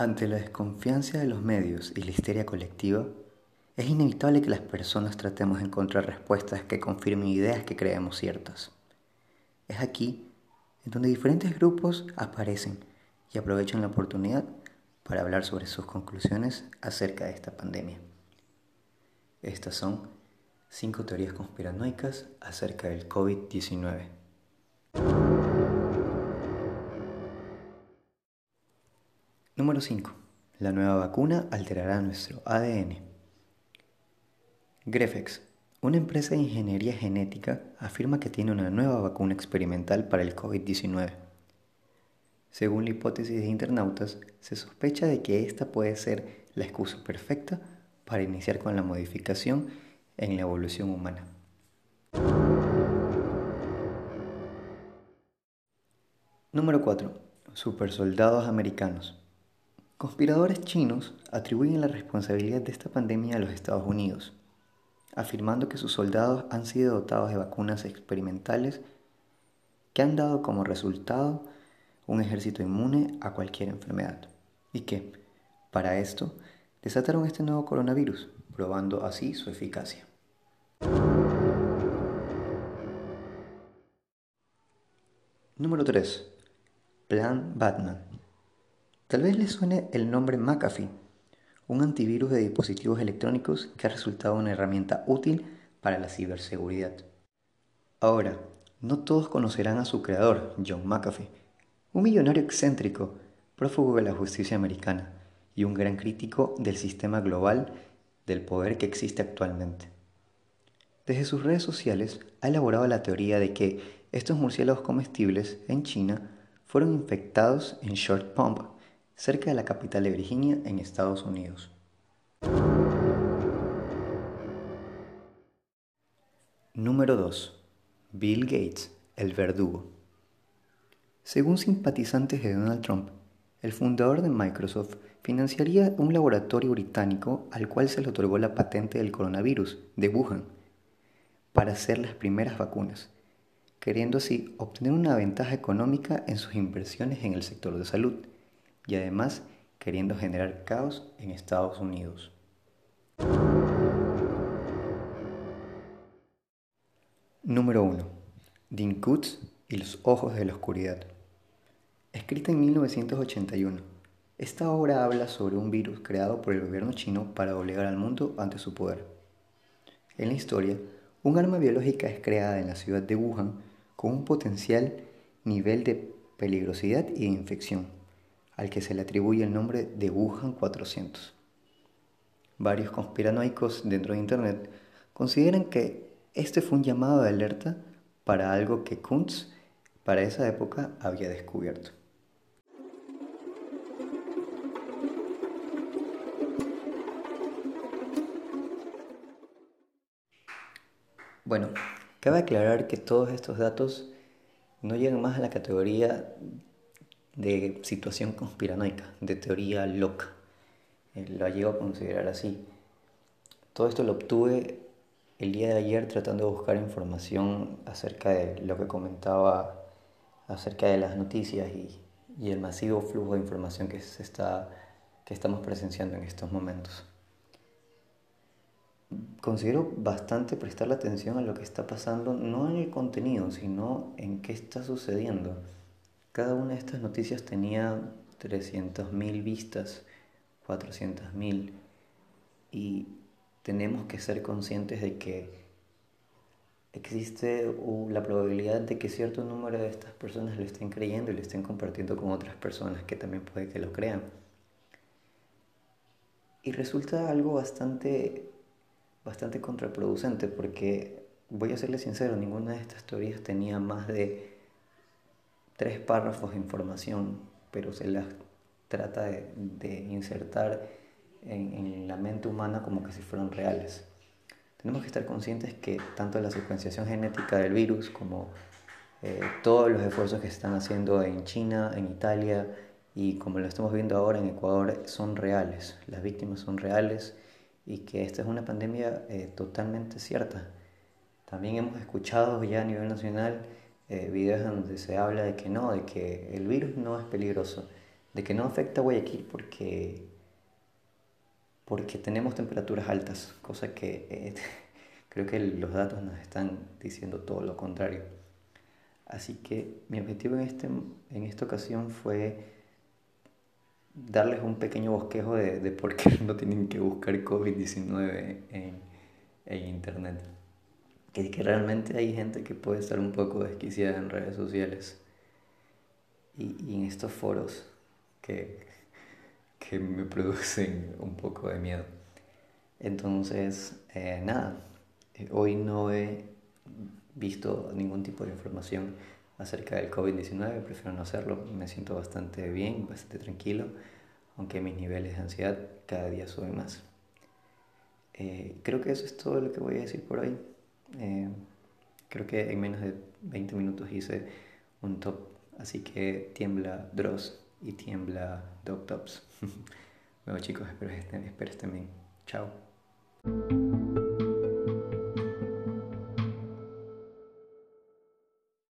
Ante la desconfianza de los medios y la histeria colectiva, es inevitable que las personas tratemos de encontrar respuestas que confirmen ideas que creemos ciertas. Es aquí en donde diferentes grupos aparecen y aprovechan la oportunidad para hablar sobre sus conclusiones acerca de esta pandemia. Estas son cinco teorías conspiranoicas acerca del COVID-19. Número 5. La nueva vacuna alterará nuestro ADN. Grefex, una empresa de ingeniería genética, afirma que tiene una nueva vacuna experimental para el COVID-19. Según la hipótesis de internautas, se sospecha de que esta puede ser la excusa perfecta para iniciar con la modificación en la evolución humana. Número 4. Supersoldados americanos. Conspiradores chinos atribuyen la responsabilidad de esta pandemia a los Estados Unidos, afirmando que sus soldados han sido dotados de vacunas experimentales que han dado como resultado un ejército inmune a cualquier enfermedad y que, para esto, desataron este nuevo coronavirus, probando así su eficacia. Número 3. Plan Batman. Tal vez les suene el nombre McAfee, un antivirus de dispositivos electrónicos que ha resultado una herramienta útil para la ciberseguridad. Ahora, no todos conocerán a su creador, John McAfee, un millonario excéntrico, prófugo de la justicia americana y un gran crítico del sistema global del poder que existe actualmente. Desde sus redes sociales ha elaborado la teoría de que estos murciélagos comestibles en China fueron infectados en Short Pump, cerca de la capital de Virginia, en Estados Unidos. Número 2. Bill Gates, el verdugo. Según simpatizantes de Donald Trump, el fundador de Microsoft financiaría un laboratorio británico al cual se le otorgó la patente del coronavirus de Wuhan para hacer las primeras vacunas, queriendo así obtener una ventaja económica en sus inversiones en el sector de salud y además queriendo generar caos en Estados Unidos. Número 1. Dean Kutz y los ojos de la oscuridad. Escrita en 1981, esta obra habla sobre un virus creado por el gobierno chino para obligar al mundo ante su poder. En la historia, un arma biológica es creada en la ciudad de Wuhan con un potencial nivel de peligrosidad y de infección al que se le atribuye el nombre de Wuhan 400. Varios conspiranoicos dentro de Internet consideran que este fue un llamado de alerta para algo que Kuntz para esa época había descubierto. Bueno, cabe aclarar que todos estos datos no llegan más a la categoría de situación conspiranoica, de teoría loca. Eh, lo llego a considerar así. Todo esto lo obtuve el día de ayer tratando de buscar información acerca de lo que comentaba acerca de las noticias y, y el masivo flujo de información que, se está, que estamos presenciando en estos momentos. Considero bastante prestarle atención a lo que está pasando, no en el contenido, sino en qué está sucediendo. Cada una de estas noticias tenía 300.000 vistas, 400.000 y tenemos que ser conscientes de que existe la probabilidad de que cierto número de estas personas lo estén creyendo y lo estén compartiendo con otras personas que también puede que lo crean. Y resulta algo bastante, bastante contraproducente porque, voy a serle sincero, ninguna de estas teorías tenía más de tres párrafos de información, pero se las trata de, insertar en, la mente humana como que si fueran reales. Tenemos que estar conscientes que tanto la secuenciación genética del virus como eh, todos los esfuerzos que se están haciendo en China, en Italia y como lo estamos viendo ahora en Ecuador son reales, las víctimas son reales y que esta es una pandemia eh, totalmente cierta. También hemos escuchado ya a nivel nacional eh, videos donde se habla de que no, de que el virus no es peligroso, de que no afecta a Guayaquil porque, porque tenemos temperaturas altas, cosa que eh, creo que los datos nos están diciendo todo lo contrario. Así que mi objetivo en, este, en esta ocasión fue darles un pequeño bosquejo de, de por qué no tienen que buscar COVID-19 en, en Internet. Que, que realmente hay gente que puede estar un poco desquiciada en redes sociales y, y en estos foros que, que me producen un poco de miedo. Entonces, eh, nada, eh, hoy no he visto ningún tipo de información acerca del COVID-19, prefiero no hacerlo, me siento bastante bien, bastante tranquilo, aunque mis niveles de ansiedad cada día suben más. Eh, creo que eso es todo lo que voy a decir por hoy. Creo que en menos de 20 minutos hice un top, así que tiembla Dross y tiembla Dog Tops. bueno chicos, espero, espero estén bien. Chao.